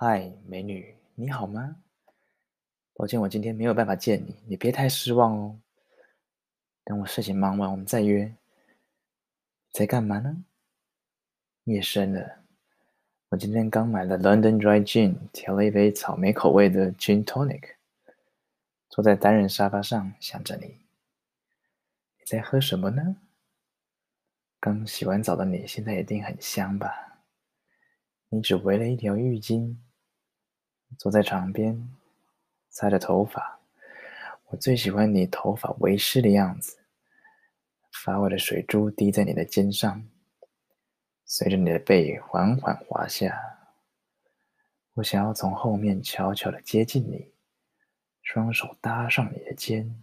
嗨，美女，你好吗？抱歉，我今天没有办法见你，你别太失望哦。等我事情忙完，我们再约。在干嘛呢？夜深了，我今天刚买了 London Dry Gin，调了一杯草莓口味的 Gin Tonic，坐在单人沙发上想着你。你在喝什么呢？刚洗完澡的你现在一定很香吧？你只围了一条浴巾，坐在床边，擦着头发。我最喜欢你头发微湿的样子，发尾的水珠滴在你的肩上，随着你的背缓缓滑下。我想要从后面悄悄地接近你，双手搭上你的肩。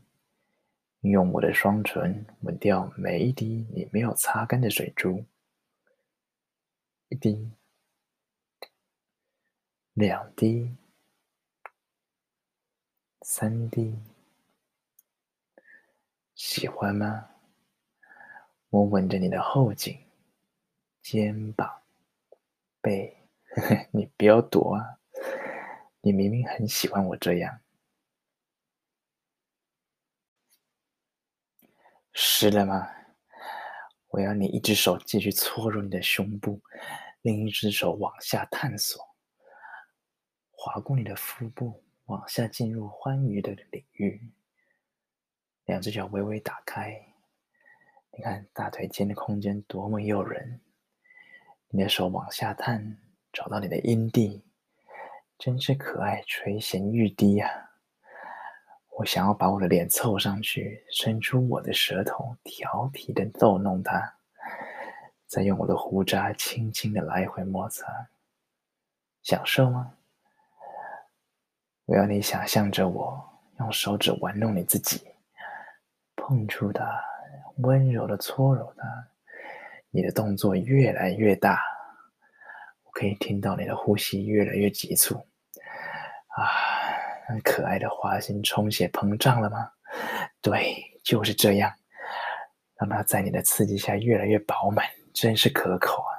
用我的双唇吻掉每一滴你没有擦干的水珠，一滴，两滴，三滴，喜欢吗？我吻着你的后颈、肩膀、背，呵呵，你不要躲啊！你明明很喜欢我这样。湿了吗？我要你一只手继续搓揉你的胸部，另一只手往下探索，划过你的腹部，往下进入欢愉的领域。两只脚微微打开，你看大腿间的空间多么诱人。你的手往下探，找到你的阴蒂，真是可爱，垂涎欲滴呀、啊。我想要把我的脸凑上去，伸出我的舌头，调皮的逗弄它，再用我的胡渣轻轻的来回摩擦，享受吗？我要你想象着我用手指玩弄你自己，碰触它，温柔的搓揉它，你的动作越来越大，我可以听到你的呼吸越来越急促，啊。可爱的花心充血膨胀了吗？对，就是这样，让它在你的刺激下越来越饱满，真是可口啊！